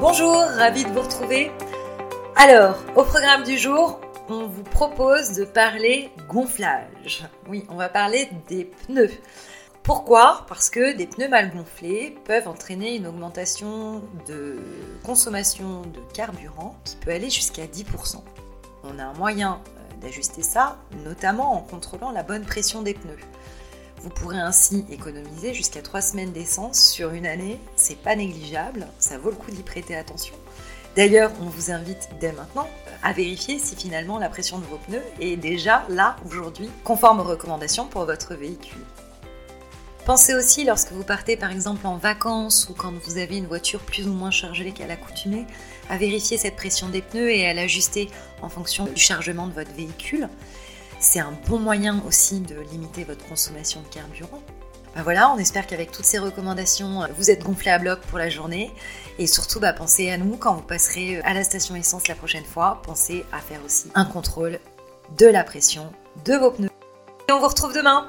Bonjour, ravi de vous retrouver. Alors, au programme du jour, on vous propose de parler gonflage. Oui, on va parler des pneus. Pourquoi? Parce que des pneus mal gonflés peuvent entraîner une augmentation de consommation de carburant qui peut aller jusqu'à 10%. On a un moyen euh, d'ajuster ça, notamment en contrôlant la bonne pression des pneus. Vous pourrez ainsi économiser jusqu'à 3 semaines d'essence sur une année. C'est pas négligeable, ça vaut le coup d'y prêter attention. D'ailleurs, on vous invite dès maintenant à vérifier si finalement la pression de vos pneus est déjà là aujourd'hui, conforme aux recommandations pour votre véhicule. Pensez aussi lorsque vous partez par exemple en vacances ou quand vous avez une voiture plus ou moins chargée qu'à l'accoutumée, à vérifier cette pression des pneus et à l'ajuster en fonction du chargement de votre véhicule. C'est un bon moyen aussi de limiter votre consommation de carburant. Ben voilà, on espère qu'avec toutes ces recommandations, vous êtes gonflé à bloc pour la journée. Et surtout, bah, pensez à nous quand vous passerez à la station essence la prochaine fois. Pensez à faire aussi un contrôle de la pression de vos pneus. Et on vous retrouve demain